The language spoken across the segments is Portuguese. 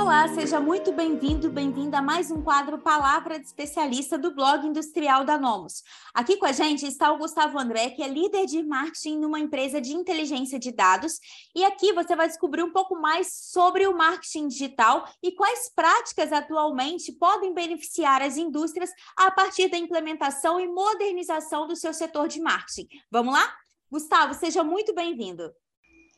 Olá, seja muito bem-vindo, bem-vinda a mais um quadro Palavra de Especialista do blog industrial da Nomos. Aqui com a gente está o Gustavo André, que é líder de marketing numa empresa de inteligência de dados. E aqui você vai descobrir um pouco mais sobre o marketing digital e quais práticas atualmente podem beneficiar as indústrias a partir da implementação e modernização do seu setor de marketing. Vamos lá? Gustavo, seja muito bem-vindo.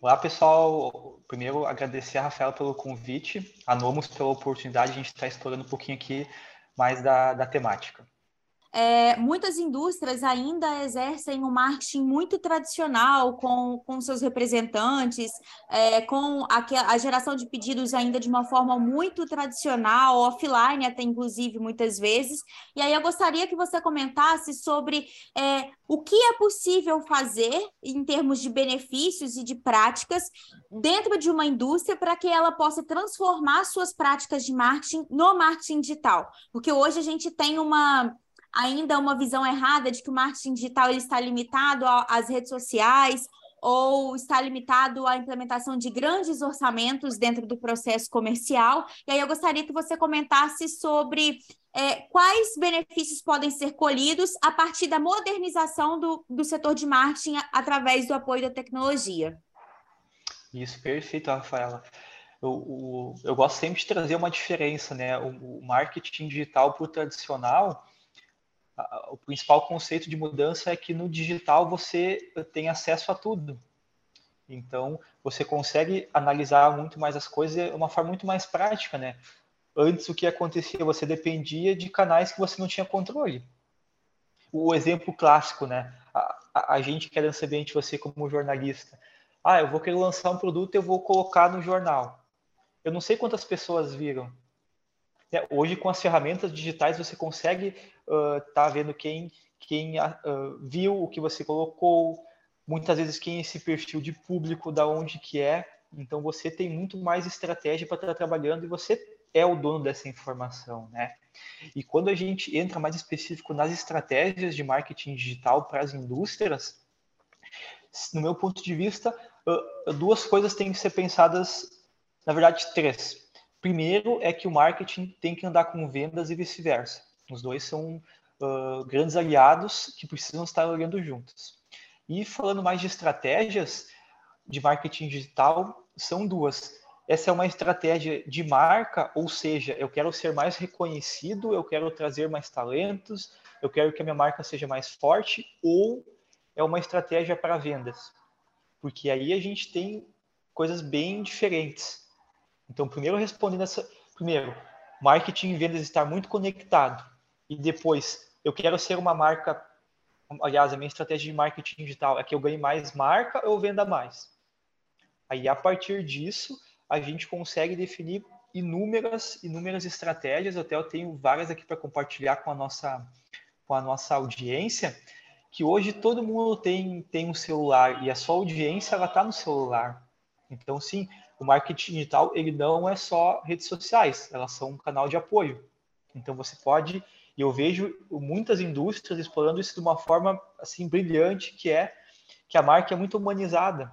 Olá, pessoal. Primeiro, agradecer a Rafaela pelo convite, a Nomos pela oportunidade de a gente estar explorando um pouquinho aqui mais da, da temática. É, muitas indústrias ainda exercem um marketing muito tradicional com, com seus representantes, é, com a, a, geração de pedidos ainda de uma forma muito tradicional, offline até inclusive muitas vezes. E aí eu gostaria que você comentasse sobre é, o que é possível fazer em termos de benefícios e de práticas dentro de uma indústria para que ela possa transformar suas práticas de marketing no marketing digital. Porque hoje a gente tem uma ainda uma visão errada de que o marketing digital ele está limitado às redes sociais ou está limitado à implementação de grandes orçamentos dentro do processo comercial. E aí eu gostaria que você comentasse sobre é, quais benefícios podem ser colhidos a partir da modernização do, do setor de marketing através do apoio da tecnologia. Isso, perfeito, Rafaela. Eu, eu, eu gosto sempre de trazer uma diferença, né? O, o marketing digital para o tradicional, o principal conceito de mudança é que no digital você tem acesso a tudo. Então, você consegue analisar muito mais as coisas de uma forma muito mais prática, né? Antes, o que acontecia? Você dependia de canais que você não tinha controle. O exemplo clássico, né? A, a, a gente quer saber de você como jornalista. Ah, eu vou querer lançar um produto, eu vou colocar no jornal. Eu não sei quantas pessoas viram. É, hoje, com as ferramentas digitais, você consegue estar uh, tá vendo quem, quem uh, viu o que você colocou, muitas vezes quem é esse perfil de público, da onde que é. Então, você tem muito mais estratégia para estar tá trabalhando e você é o dono dessa informação, né? E quando a gente entra mais específico nas estratégias de marketing digital para as indústrias, no meu ponto de vista, duas coisas têm que ser pensadas, na verdade, três. Primeiro é que o marketing tem que andar com vendas e vice-versa. Os dois são uh, grandes aliados que precisam estar olhando juntos. E falando mais de estratégias de marketing digital, são duas. Essa é uma estratégia de marca, ou seja, eu quero ser mais reconhecido, eu quero trazer mais talentos, eu quero que a minha marca seja mais forte, ou é uma estratégia para vendas. Porque aí a gente tem coisas bem diferentes. Então, primeiro respondendo essa, primeiro, marketing e vendas estar muito conectado. E depois, eu quero ser uma marca, aliás, a minha estratégia de marketing digital é que eu ganhe mais marca ou venda mais. Aí, a partir disso, a gente consegue definir inúmeras, inúmeras estratégias, até eu tenho várias aqui para compartilhar com a nossa com a nossa audiência, que hoje todo mundo tem, tem um celular e a sua audiência ela está no celular. Então, sim, o marketing digital ele não é só redes sociais, elas são um canal de apoio. Então você pode, e eu vejo muitas indústrias explorando isso de uma forma assim brilhante, que é que a marca é muito humanizada.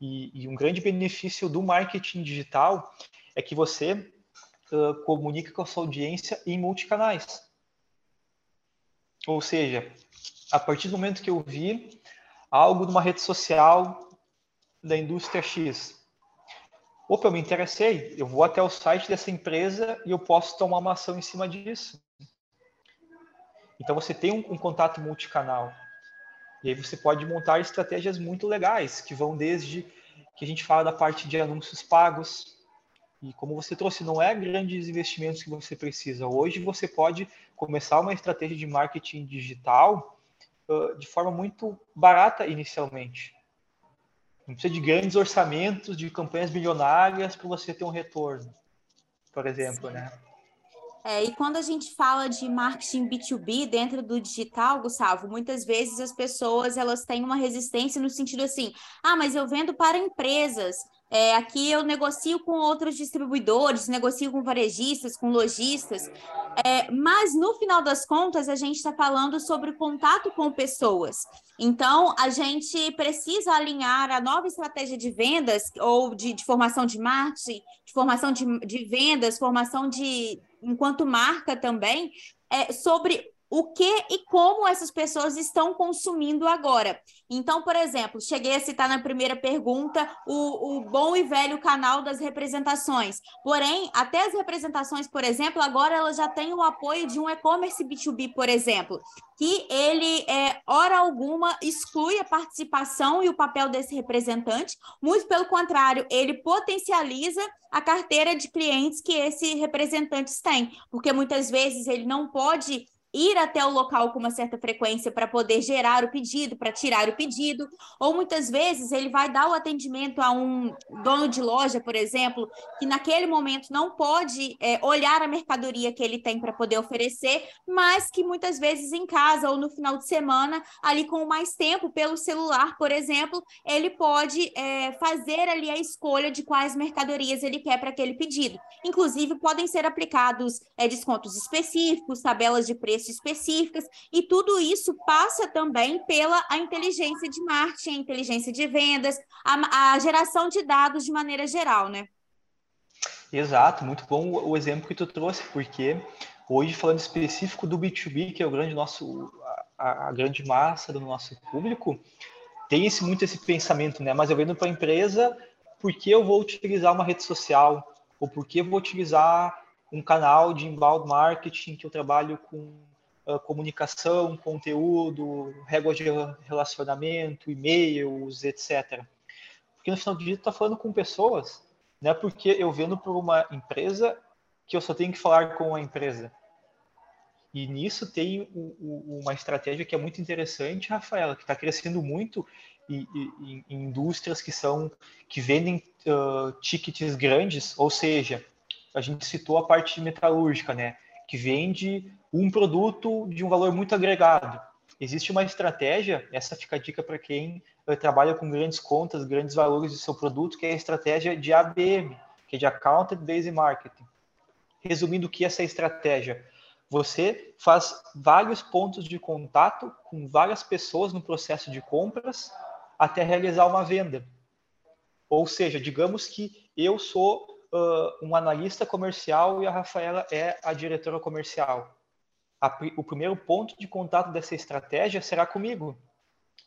E, e um grande benefício do marketing digital é que você uh, comunica com a sua audiência em multicanais. Ou seja, a partir do momento que eu vi algo numa rede social da indústria X. Opa, eu me interessei, eu vou até o site dessa empresa e eu posso tomar uma ação em cima disso. Então você tem um, um contato multicanal. E aí você pode montar estratégias muito legais, que vão desde que a gente fala da parte de anúncios pagos. E como você trouxe, não é grandes investimentos que você precisa. Hoje você pode começar uma estratégia de marketing digital uh, de forma muito barata inicialmente. Não precisa de grandes orçamentos, de campanhas milionárias para você ter um retorno, por exemplo, Sim. né? É, e quando a gente fala de marketing B2B dentro do digital, Gustavo, muitas vezes as pessoas elas têm uma resistência no sentido assim, ah, mas eu vendo para empresas, É, aqui eu negocio com outros distribuidores, negocio com varejistas, com lojistas, é, mas no final das contas a gente está falando sobre contato com pessoas. Então a gente precisa alinhar a nova estratégia de vendas ou de, de formação de marketing, de formação de, de vendas, formação de enquanto marca também, é, sobre o que e como essas pessoas estão consumindo agora. Então, por exemplo, cheguei a citar na primeira pergunta o, o bom e velho canal das representações. Porém, até as representações, por exemplo, agora elas já têm o apoio de um e-commerce B2B, por exemplo, que ele, é, hora alguma, exclui a participação e o papel desse representante, muito pelo contrário, ele potencializa a carteira de clientes que esse representante tem, porque muitas vezes ele não pode ir até o local com uma certa frequência para poder gerar o pedido, para tirar o pedido, ou muitas vezes ele vai dar o atendimento a um dono de loja, por exemplo, que naquele momento não pode é, olhar a mercadoria que ele tem para poder oferecer, mas que muitas vezes em casa ou no final de semana, ali com mais tempo, pelo celular, por exemplo, ele pode é, fazer ali a escolha de quais mercadorias ele quer para aquele pedido. Inclusive, podem ser aplicados é, descontos específicos, tabelas de preço específicas, e tudo isso passa também pela a inteligência de marketing, a inteligência de vendas, a, a geração de dados de maneira geral, né? Exato, muito bom o exemplo que tu trouxe, porque hoje falando específico do B2B, que é o grande nosso a, a grande massa do nosso público, tem esse, muito esse pensamento, né? Mas eu vendo para a empresa, por que eu vou utilizar uma rede social? Ou por que eu vou utilizar um canal de inbound marketing que eu trabalho com uh, comunicação, conteúdo, regras de relacionamento, e-mails, etc. Porque no final do dia, está falando com pessoas, né? Porque eu vendo para uma empresa que eu só tenho que falar com a empresa. E nisso tem o, o, uma estratégia que é muito interessante, Rafaela, que está crescendo muito em, em, indústrias que são que vendem uh, tickets grandes, ou seja, a gente citou a parte metalúrgica, né? Que vende um produto de um valor muito agregado. Existe uma estratégia, essa fica a dica para quem uh, trabalha com grandes contas, grandes valores do seu produto, que é a estratégia de ABM, que é de Account Based Marketing. Resumindo o que é essa estratégia? Você faz vários pontos de contato com várias pessoas no processo de compras até realizar uma venda. Ou seja, digamos que eu sou uh, um analista comercial e a Rafaela é a diretora comercial a, o primeiro ponto de contato dessa estratégia será comigo.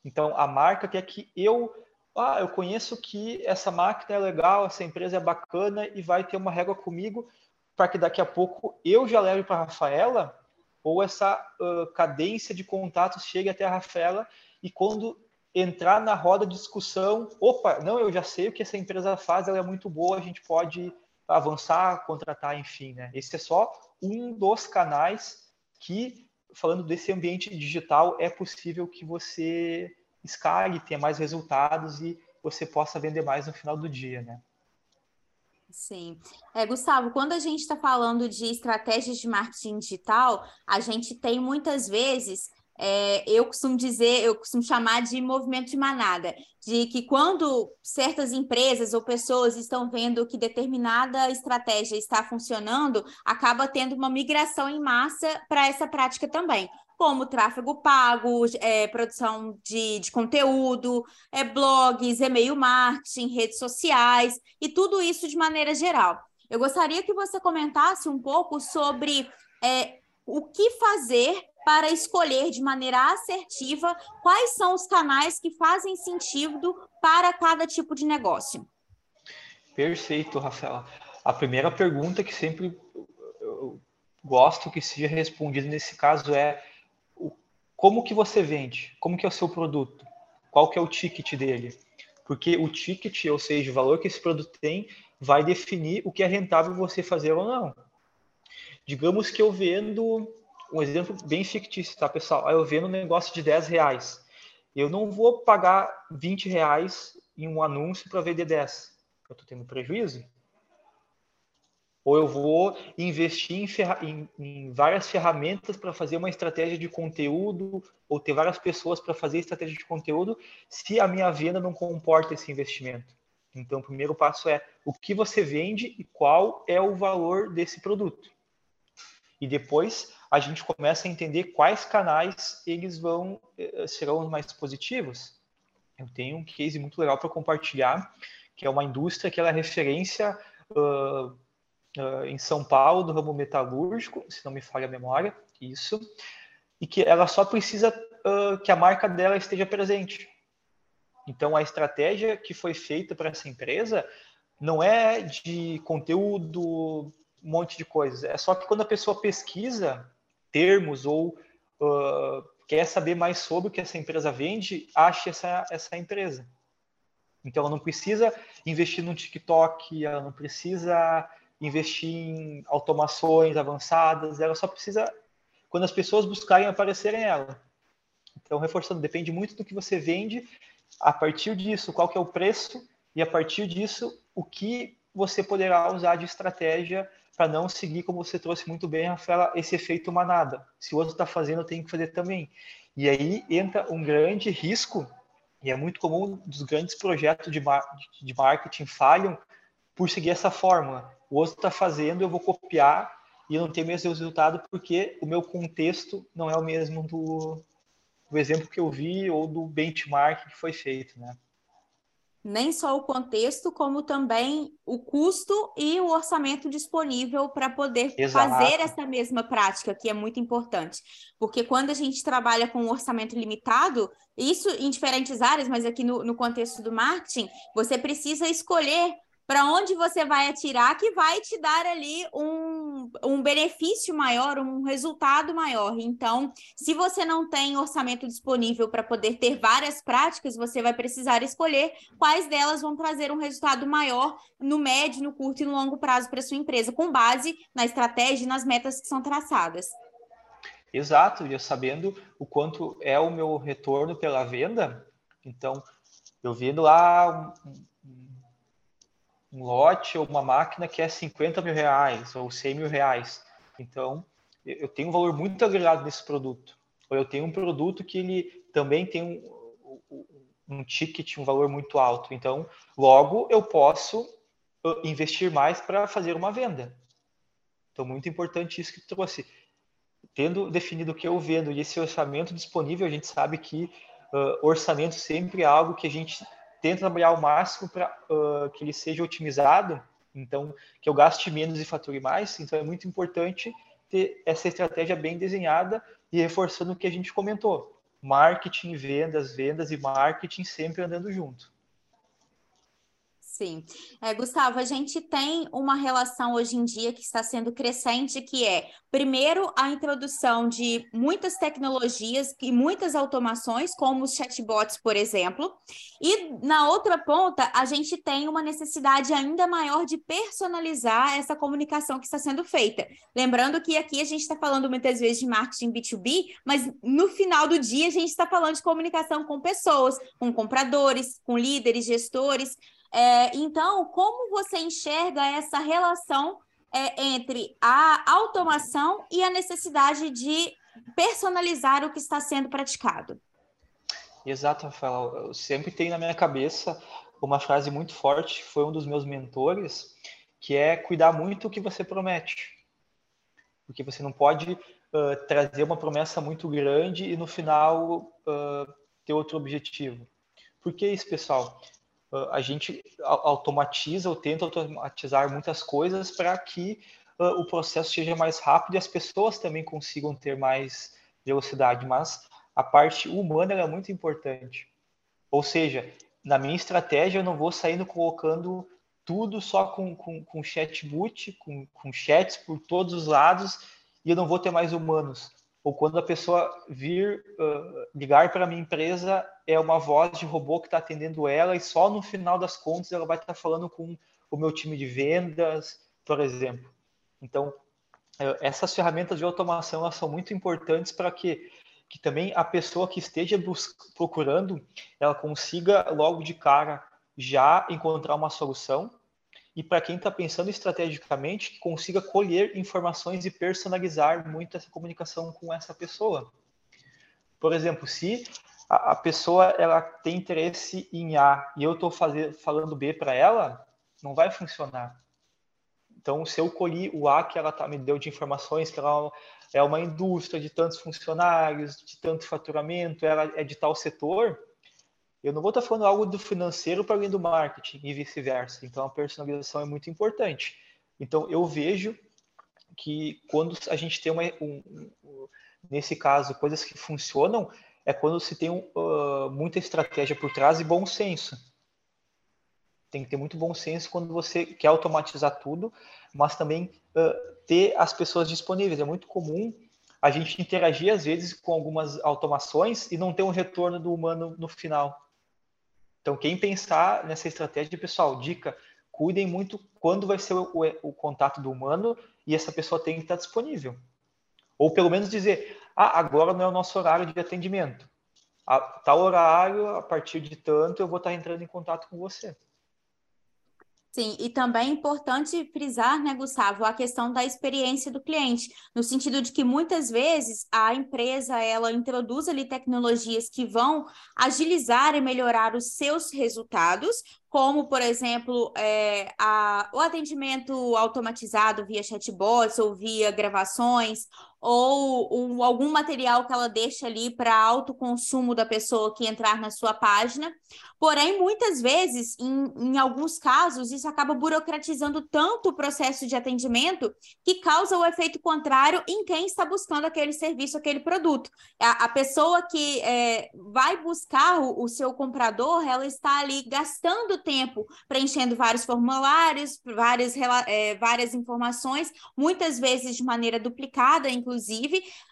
Então, a marca quer que eu, ah, eu conheço que essa máquina é legal, essa empresa é bacana e vai ter uma régua comigo para que daqui a pouco eu já leve para a Rafaela ou essa uh, cadência de contatos chegue até a Rafaela e quando entrar na roda de discussão, opa, não, eu já sei o que essa empresa faz, ela é muito boa, a gente pode avançar, contratar, enfim, né? Esse é só um dos canais que, falando desse ambiente digital, é possível que você escale, tenha mais resultados e você possa vender mais no final do dia, né? Sim. É, Gustavo, quando a gente está falando de estratégias de marketing digital, a gente tem muitas vezes é, eu costumo dizer, eu costumo chamar de movimento de manada, de que quando certas empresas ou pessoas estão vendo que determinada estratégia está funcionando, acaba tendo uma migração em massa para essa prática também. Como tráfego pago, é, produção de, de conteúdo, é, blogs, e-mail marketing, redes sociais, e tudo isso de maneira geral. Eu gostaria que você comentasse um pouco sobre é, o que fazer para escolher de maneira assertiva quais são os canais que fazem sentido para cada tipo de negócio. Perfeito, Rafaela. A primeira pergunta que sempre eu gosto que seja respondida nesse caso é como que você vende? Como que é o seu produto? Qual que é o ticket dele? Porque o ticket, ou seja, o valor que esse produto tem, vai definir o que é rentável você fazer ou não. Digamos que eu vendo um exemplo bem fictício, tá, pessoal? Eu vendo um negócio de 10 reais. Eu não vou pagar 20 reais em um anúncio para vender 10. Eu estou tendo prejuízo. Ou eu vou investir em, em, em várias ferramentas para fazer uma estratégia de conteúdo, ou ter várias pessoas para fazer estratégia de conteúdo, se a minha venda não comporta esse investimento. Então, o primeiro passo é o que você vende e qual é o valor desse produto. E depois a gente começa a entender quais canais eles vão eh, serão mais positivos. Eu tenho um case muito legal para compartilhar, que é uma indústria que é referência uh, uh, em São Paulo do ramo metalúrgico, se não me falha a memória, isso, e que ela só precisa uh, que a marca dela esteja presente. Então, a estratégia que foi feita para essa empresa não é de conteúdo, um monte de coisas. É só que quando a pessoa pesquisa termos ou uh, quer saber mais sobre o que essa empresa vende, ache essa, essa empresa. Então, ela não precisa investir no TikTok, ela não precisa investir em automações avançadas, ela só precisa, quando as pessoas buscarem aparecerem ela. Então, reforçando, depende muito do que você vende a partir disso, qual que é o preço e a partir disso, o que você poderá usar de estratégia para não seguir, como você trouxe muito bem, Rafaela, esse efeito manada. Se o outro está fazendo, eu tenho que fazer também. E aí entra um grande risco, e é muito comum dos grandes projetos de, mar de marketing falham por seguir essa fórmula. O outro está fazendo, eu vou copiar e não tenho mesmo resultado porque o meu contexto não é o mesmo do, do exemplo que eu vi ou do benchmark que foi feito, né? Nem só o contexto, como também o custo e o orçamento disponível para poder Exato. fazer essa mesma prática, que é muito importante. Porque quando a gente trabalha com um orçamento limitado, isso em diferentes áreas, mas aqui no, no contexto do marketing, você precisa escolher para onde você vai atirar que vai te dar ali um, um benefício maior, um resultado maior. Então, se você não tem orçamento disponível para poder ter várias práticas, você vai precisar escolher quais delas vão trazer um resultado maior no médio, no curto e no longo prazo para sua empresa, com base na estratégia e nas metas que são traçadas. Exato, e eu sabendo o quanto é o meu retorno pela venda, então eu vendo lá um lote ou uma máquina que é 50 mil reais ou 100 mil reais. Então, eu tenho um valor muito agregado nesse produto. Ou eu tenho um produto que ele também tem um, um ticket, um valor muito alto. Então, logo, eu posso uh, investir mais para fazer uma venda. Então, muito importante isso que trouxe. Tendo definido o que eu vendo e esse orçamento disponível, a gente sabe que uh, orçamento sempre é algo que a gente tento trabalhar ao máximo para uh, que ele seja otimizado, então que eu gaste menos e fature mais. Então é muito importante ter essa estratégia bem desenhada e reforçando o que a gente comentou: marketing, vendas, vendas e marketing sempre andando junto. Sim. É, Gustavo, a gente tem uma relação hoje em dia que está sendo crescente, que é, primeiro, a introdução de muitas tecnologias e muitas automações, como os chatbots, por exemplo, e na outra ponta, a gente tem uma necessidade ainda maior de personalizar essa comunicação que está sendo feita. Lembrando que aqui a gente está falando muitas vezes de marketing B2B, mas no final do dia a gente está falando de comunicação com pessoas, com compradores, com líderes, gestores. É, então, como você enxerga essa relação é, entre a automação e a necessidade de personalizar o que está sendo praticado? Exato, Rafael. Eu sempre tenho na minha cabeça uma frase muito forte, foi um dos meus mentores, que é cuidar muito o que você promete. Porque você não pode uh, trazer uma promessa muito grande e no final uh, ter outro objetivo. Por que isso, pessoal? A gente automatiza ou tenta automatizar muitas coisas para que uh, o processo seja mais rápido e as pessoas também consigam ter mais velocidade. Mas a parte humana é muito importante. Ou seja, na minha estratégia eu não vou saindo colocando tudo só com, com, com chatbot, com, com chats por todos os lados e eu não vou ter mais humanos ou quando a pessoa vir uh, ligar para a minha empresa, é uma voz de robô que está atendendo ela e só no final das contas ela vai estar tá falando com o meu time de vendas, por exemplo. Então, essas ferramentas de automação elas são muito importantes para que, que também a pessoa que esteja procurando, ela consiga logo de cara já encontrar uma solução e para quem está pensando estrategicamente, que consiga colher informações e personalizar muito essa comunicação com essa pessoa. Por exemplo, se a, a pessoa ela tem interesse em A e eu estou falando B para ela, não vai funcionar. Então, se eu colhi o A que ela tá, me deu de informações, que ela é uma indústria de tantos funcionários, de tanto faturamento, ela é de tal setor, eu não vou estar falando algo do financeiro para além do marketing e vice-versa. Então, a personalização é muito importante. Então, eu vejo que quando a gente tem uma, um, um, nesse caso, coisas que funcionam, é quando se tem uh, muita estratégia por trás e bom senso. Tem que ter muito bom senso quando você quer automatizar tudo, mas também uh, ter as pessoas disponíveis. É muito comum a gente interagir, às vezes, com algumas automações e não ter um retorno do humano no final. Então, quem pensar nessa estratégia, pessoal, dica, cuidem muito quando vai ser o, o, o, contato do humano e essa pessoa tem que estar disponível. Ou pelo menos dizer, ah, agora não é o nosso horário de atendimento. A tal horário, a partir de tanto, eu vou estar entrando em contato com você. Sim, e também é importante frisar, né, Gustavo, a questão da experiência do cliente, no sentido de que muitas vezes a empresa ela introduz ali tecnologias que vão agilizar e melhorar os seus resultados, como, por exemplo, é, a, o atendimento automatizado via chatbots ou via gravações, ou um, algum material que ela deixa ali para autoconsumo da pessoa que entrar na sua página. Porém, muitas vezes, em, em alguns casos, isso acaba burocratizando tanto o processo de atendimento que causa o efeito contrário em quem está buscando aquele serviço, aquele produto. A, a pessoa que é, vai buscar o, o seu comprador, ela está ali gastando tempo preenchendo vários formulários, várias, é, várias informações, muitas vezes de maneira duplicada, inclusive.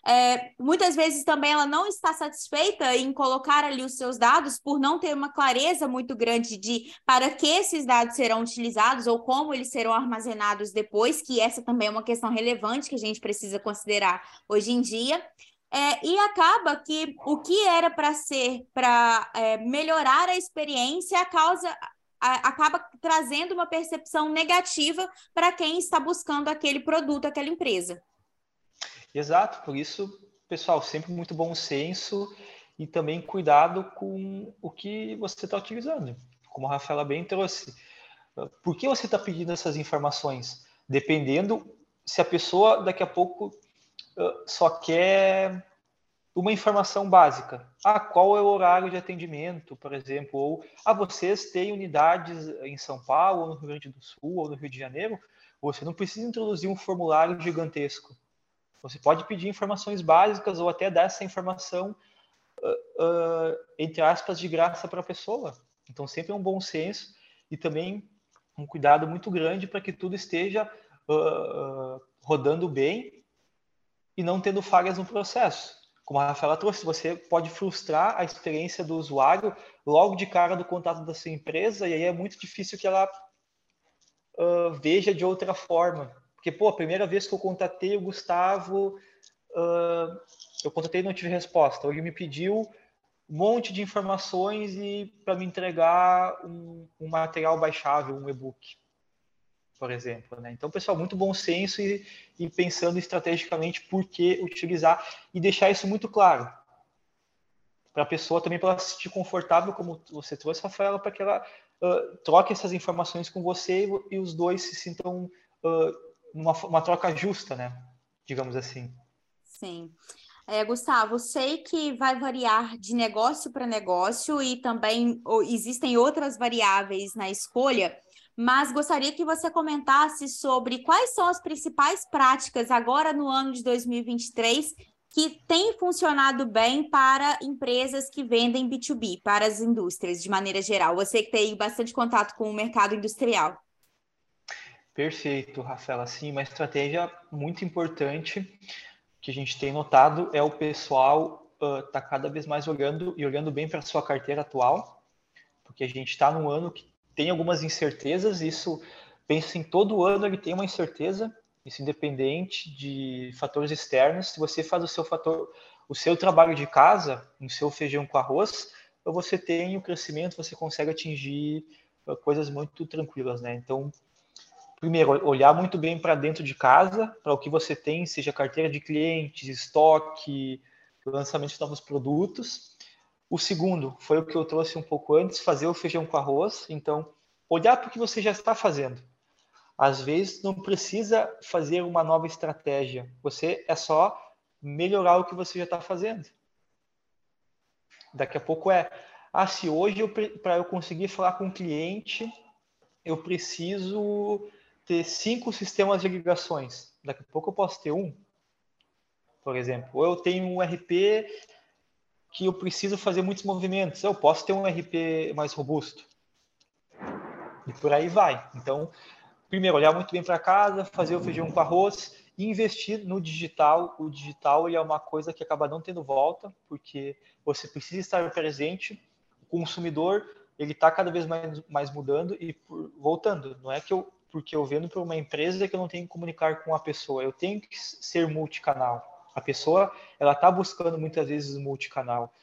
É, muitas vezes também ela não está satisfeita em colocar ali os seus dados por não ter uma clareza muito grande de para que esses dados serão utilizados ou como eles serão armazenados depois, que essa também é uma questão relevante que a gente precisa considerar hoje em dia. É, e acaba que o que era para ser para é, melhorar a experiência causa acaba trazendo uma percepção negativa para quem está buscando aquele produto, aquela empresa. Exato, por isso, pessoal, sempre muito bom senso e também cuidado com o que você está utilizando. Como a Rafaela bem trouxe. Por que você está pedindo essas informações? Dependendo se a pessoa daqui a pouco só quer uma informação básica. Ah, qual é o horário de atendimento, por exemplo? Ou, ah, vocês têm unidades em São Paulo, ou no Rio Grande do Sul, ou no Rio de Janeiro? Você não precisa introduzir um formulário gigantesco. Você pode pedir informações básicas ou até dar essa informação, uh, uh, entre aspas, de graça para a pessoa. Então, sempre é um bom senso e também um cuidado muito grande para que tudo esteja uh, rodando bem e não tendo falhas no processo como a Rafaela trouxe, você pode frustrar a experiência do usuário logo de cara do contato da sua empresa, e aí é muito difícil que ela veja de outra forma. Porque, pô, a primeira vez que eu contatei o Gustavo, uh, eu contatei e não tive resposta. Ele me pediu um monte de informações e para me entregar um, um material baixável, um e-book por exemplo. Né? Então, pessoal, muito bom senso e, e pensando estrategicamente por que utilizar e deixar isso muito claro para a pessoa também para ela se sentir confortável, como você trouxe, Rafaela, para que ela uh, troque essas informações com você e, e os dois se sintam uh, numa uma troca justa, né? Digamos assim. Sim. É, Gustavo, sei que vai variar de negócio para negócio e também existem outras variáveis na escolha, mas gostaria que você comentasse sobre quais são as principais práticas agora no ano de 2023 que têm funcionado bem para empresas que vendem B2B, para as indústrias de maneira geral. Você que tem bastante contato com o mercado industrial. Perfeito, Rafaela. Sim, uma estratégia muito importante que a gente tem notado é o pessoal estar uh, cada vez mais olhando e olhando bem para sua carteira atual, porque a gente está num ano que tem algumas incertezas, isso, penso em todo ano ele tem uma incerteza, isso independente de fatores externos. Se você faz o seu fator, o seu trabalho de casa, no seu feijão com arroz, você tem o crescimento, você consegue atingir coisas muito tranquilas, né? Então, primeiro, olhar muito bem para dentro de casa, para o que você tem, seja carteira de clientes, estoque, lançamento de novos produtos O segundo foi o que eu trouxe um pouco antes, fazer o feijão com arroz. Então, olhar para o que você já está fazendo. Às vezes não precisa fazer uma nova estratégia. Você é só melhorar o que você já está fazendo. Daqui a pouco é, ah, se hoje para eu conseguir falar com o cliente, eu preciso ter cinco sistemas de ligações. Daqui a pouco eu posso ter um, por exemplo. Ou eu tenho um RP que eu preciso fazer muitos movimentos. Eu posso ter um RP mais robusto. E por aí vai. Então, primeiro, olhar muito bem para casa, fazer o feijão com arroz investir no digital. O digital ele é uma coisa que acaba não tendo volta, porque você precisa estar presente. O consumidor ele está cada vez mais, mais mudando e por, voltando. Não é que eu porque eu vendo para uma empresa que eu não tenho que comunicar com a pessoa, eu tenho que ser multicanal. A pessoa ela está buscando muitas vezes multicanal.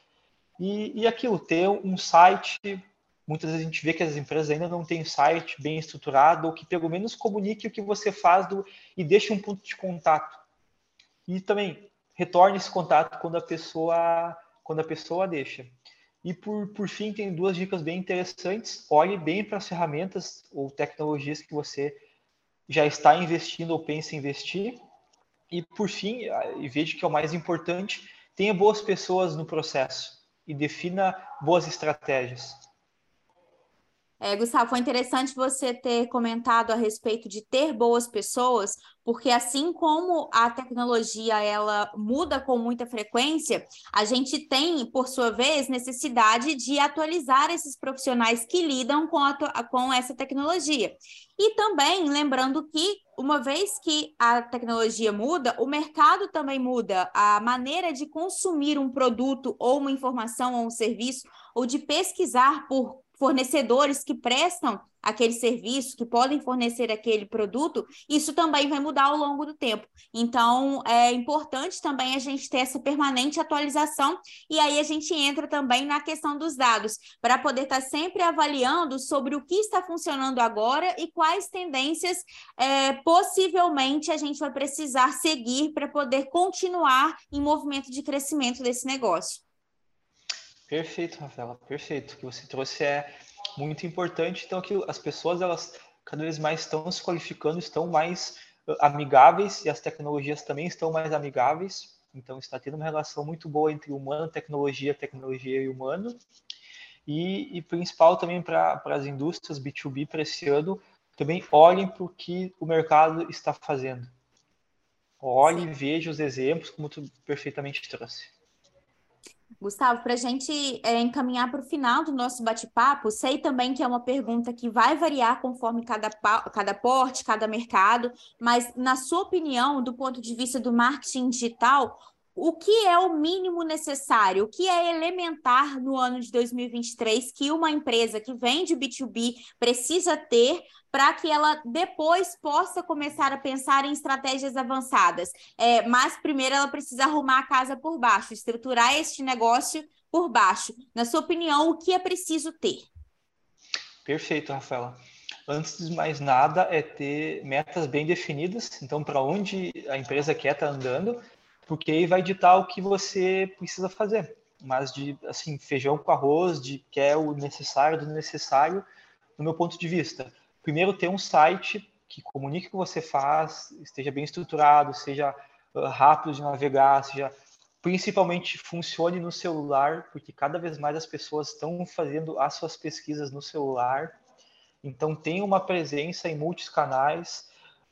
E, e aquilo, ter um site muitas vezes a gente vê que as empresas ainda não têm site bem estruturado ou que pelo menos comunique o que você faz do, e deixe um ponto de contato. E também retorne esse contato quando a pessoa quando a pessoa deixa. E por, por fim, tem duas dicas bem interessantes. Olhe bem para as ferramentas ou tecnologias que você já está investindo ou pensa em investir. E por fim, e veja que é o mais importante, tenha boas pessoas no processo e defina boas estratégias. É, Gustavo, foi interessante você ter comentado a respeito de ter boas pessoas, porque assim como a tecnologia ela muda com muita frequência, a gente tem, por sua vez, necessidade de atualizar esses profissionais que lidam com, a, com essa tecnologia. E também lembrando que, uma vez que a tecnologia muda, o mercado também muda, a maneira de consumir um produto ou uma informação ou um serviço, ou de pesquisar por fornecedores que prestam aquele serviço, que podem fornecer aquele produto, isso também vai mudar ao longo do tempo. Então, é importante também a gente ter essa permanente atualização, e aí a gente entra também na questão dos dados, para poder estar sempre avaliando sobre o que está funcionando agora e quais tendências é, possivelmente a gente vai precisar seguir para poder continuar em movimento de crescimento desse negócio. Perfeito, Rafaela, perfeito. O que você trouxe é muito importante. Então, que as pessoas, elas cada vez mais estão se qualificando, estão mais amigáveis e as tecnologias também estão mais amigáveis. Então, está tendo uma relação muito boa entre humano, tecnologia, tecnologia e humano. E, e principal também para as indústrias B2B para esse ano, também olhem para o que o mercado está fazendo. Olhe e veja os exemplos, como tu perfeitamente trouxe. Gustavo, para a gente é, encaminhar para o final do nosso bate-papo, sei também que é uma pergunta que vai variar conforme cada, cada porte, cada mercado, mas na sua opinião, do ponto de vista do marketing digital, o que é o mínimo necessário, o que é elementar no ano de 2023 que uma empresa que vende B2B precisa ter para que ela depois possa começar a pensar em estratégias avançadas. É, mas primeiro ela precisa arrumar a casa por baixo, estruturar este negócio por baixo. Na sua opinião, o que é preciso ter? Perfeito, Rafaela. Antes de mais nada, é ter metas bem definidas. Então, para onde a empresa quer estar tá andando, porque aí vai ditar o que você precisa fazer. Mas de assim, feijão com arroz, de que é o necessário do necessário, no meu ponto de vista. Primeiro ter um site que comunique o que você faz, esteja bem estruturado, seja uh, rápido de navegar, seja principalmente funcione no celular, porque cada vez mais as pessoas estão fazendo as suas pesquisas no celular. Então tenha uma presença em muitos canais,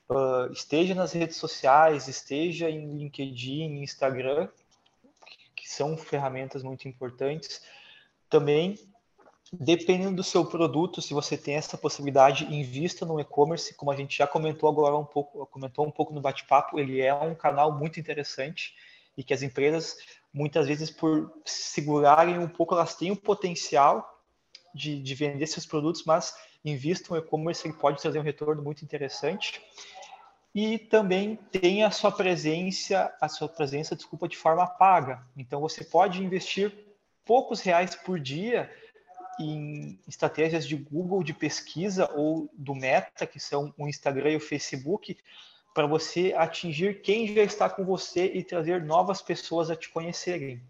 uh, esteja nas redes sociais, esteja em LinkedIn, Instagram, que são ferramentas muito importantes. Também, dependendo do seu produto, se você tem essa possibilidade, invista no e-commerce, como a gente já comentou agora um pouco, comentou um pouco no bate-papo, ele é um canal muito interessante e que as empresas muitas vezes por segurarem um pouco elas têm o potencial de, de vender seus produtos, mas invista no e-commerce, ele pode trazer um retorno muito interessante e também tem a sua presença, a sua presença, desculpa, de forma paga. Então você pode investir poucos reais por dia em estratégias de Google de pesquisa ou do Meta, que são o Instagram e o Facebook, para você atingir quem já está com você e trazer novas pessoas a te conhecerem.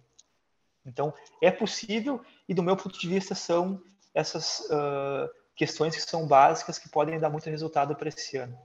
Então, é possível e, do meu ponto de vista, são essas uh, questões que são básicas que podem dar muito resultado para esse ano.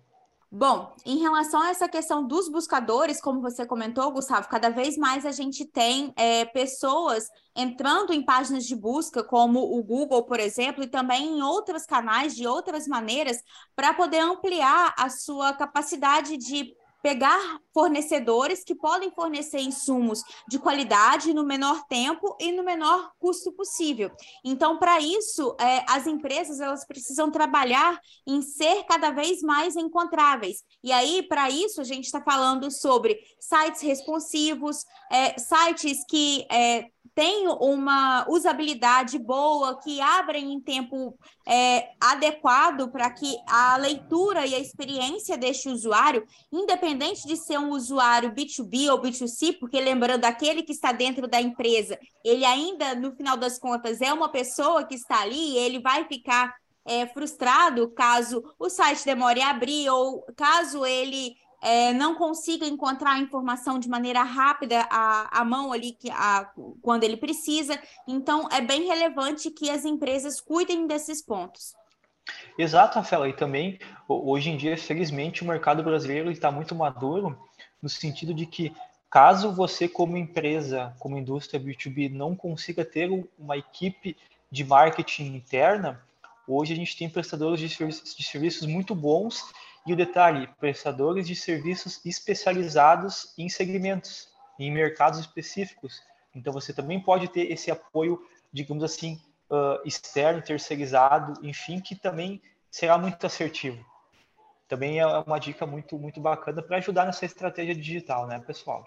Bom, em relação a essa questão dos buscadores, como você comentou, Gustavo, cada vez mais a gente tem é, pessoas entrando em páginas de busca, como o Google, por exemplo, e também em outros canais, de outras maneiras, para poder ampliar a sua capacidade de pegar fornecedores que podem fornecer insumos de qualidade no menor tempo e no menor custo possível. Então, para isso, é, as empresas elas precisam trabalhar em ser cada vez mais encontráveis. E aí, para isso, a gente está falando sobre sites responsivos, é, sites que é, têm uma usabilidade boa, que abrem em tempo é, adequado para que a leitura e a experiência deste usuário, independente de ser um usuário B2B ou B2C, porque lembrando, aquele que está dentro da empresa, ele ainda, no final das contas, é uma pessoa que está ali e ele vai ficar é, frustrado caso o site demore a abrir ou caso ele é, não consiga encontrar a informação de maneira rápida à, mão ali que, a, quando ele precisa. Então, é bem relevante que as empresas cuidem desses pontos. Exato, Rafaela. E também, hoje em dia, felizmente, o mercado brasileiro está muito maduro no sentido de que, caso você, como empresa, como indústria B2B, não consiga ter uma equipe de marketing interna, hoje a gente tem prestadores de serviços, de serviços muito bons e o detalhe, prestadores de serviços especializados em segmentos, em mercados específicos. Então você também pode ter esse apoio, digamos assim, uh, externo, terceirizado, enfim, que também será muito assertivo. Também é uma dica muito, muito bacana para ajudar nessa estratégia digital, né, pessoal?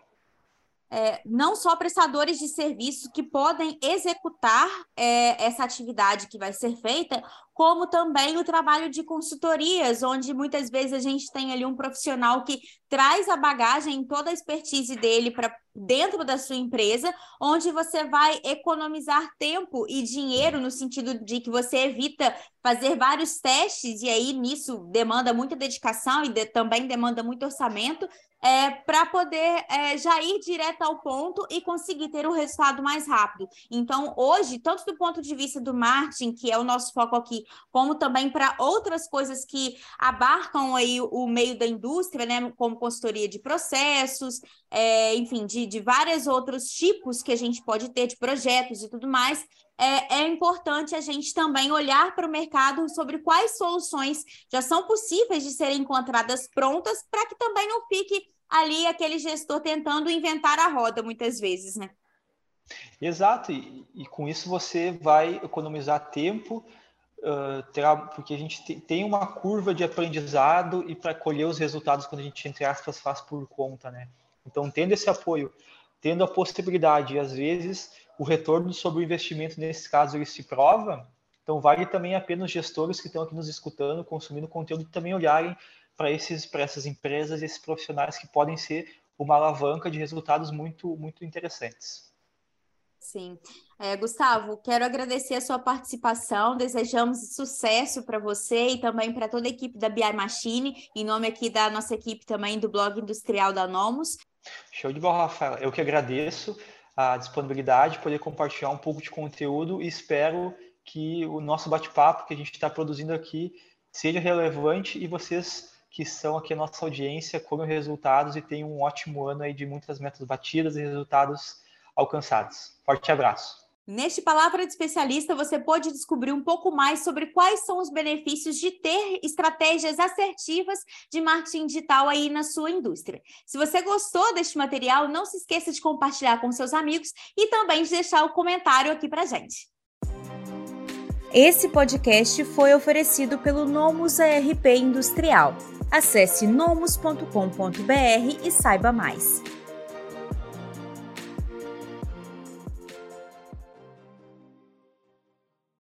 É, não só prestadores de serviço que podem executar é, essa atividade que vai ser feita, como também o trabalho de consultorias, onde muitas vezes a gente tem ali um profissional que traz a bagagem, toda a expertise dele para dentro da sua empresa, onde você vai economizar tempo e dinheiro no sentido de que você evita fazer vários testes e aí nisso demanda muita dedicação e de, também demanda muito orçamento, é, para poder é, já ir direto ao ponto e conseguir ter o resultado mais rápido. Então, hoje, tanto do ponto de vista do marketing, que é o nosso foco aqui, como também para outras coisas que abarcam aí o, o, meio da indústria, né, como consultoria de processos, é, enfim, de, de vários outros tipos que a gente pode ter de projetos e tudo mais, é, é, importante a gente também olhar para o mercado sobre quais soluções já são possíveis de serem encontradas prontas, para que também não fique ali aquele gestor tentando inventar a roda muitas vezes, né? Exato, e, e com isso você vai economizar tempo, uh, terá, porque a gente te, tem uma curva de aprendizado e para colher os resultados quando a gente, entre aspas, faz por conta, né? Então, tendo esse apoio, tendo a possibilidade, às vezes o retorno sobre o investimento, nesse caso, ele se prova, então vale também a pena os gestores que estão aqui nos escutando, consumindo conteúdo, também olharem para essas empresas, esses profissionais que podem ser uma alavanca de resultados muito, muito interessantes. Sim. É, Gustavo, quero agradecer a sua participação, desejamos sucesso para você e também para toda a equipe da BI Machine, em nome aqui da nossa equipe também do blog industrial da Nomos. Show de bola, Rafael. Eu que agradeço a disponibilidade, poder compartilhar um pouco de conteúdo e espero que o nosso bate-papo que a gente está produzindo aqui seja relevante e vocês que são aqui a nossa audiência colhem resultados e tenham um ótimo ano aí de muitas metas batidas e resultados alcançados. Forte abraço. Neste Palavra de Especialista, você pode descobrir um pouco mais sobre quais são os benefícios de ter estratégias assertivas de marketing digital aí na sua indústria. Se você gostou deste material, não se esqueça de compartilhar com seus amigos e também de deixar o comentário aqui para gente. Esse podcast foi oferecido pelo Nomus ARP Industrial. Acesse nomus.com.br e saiba mais.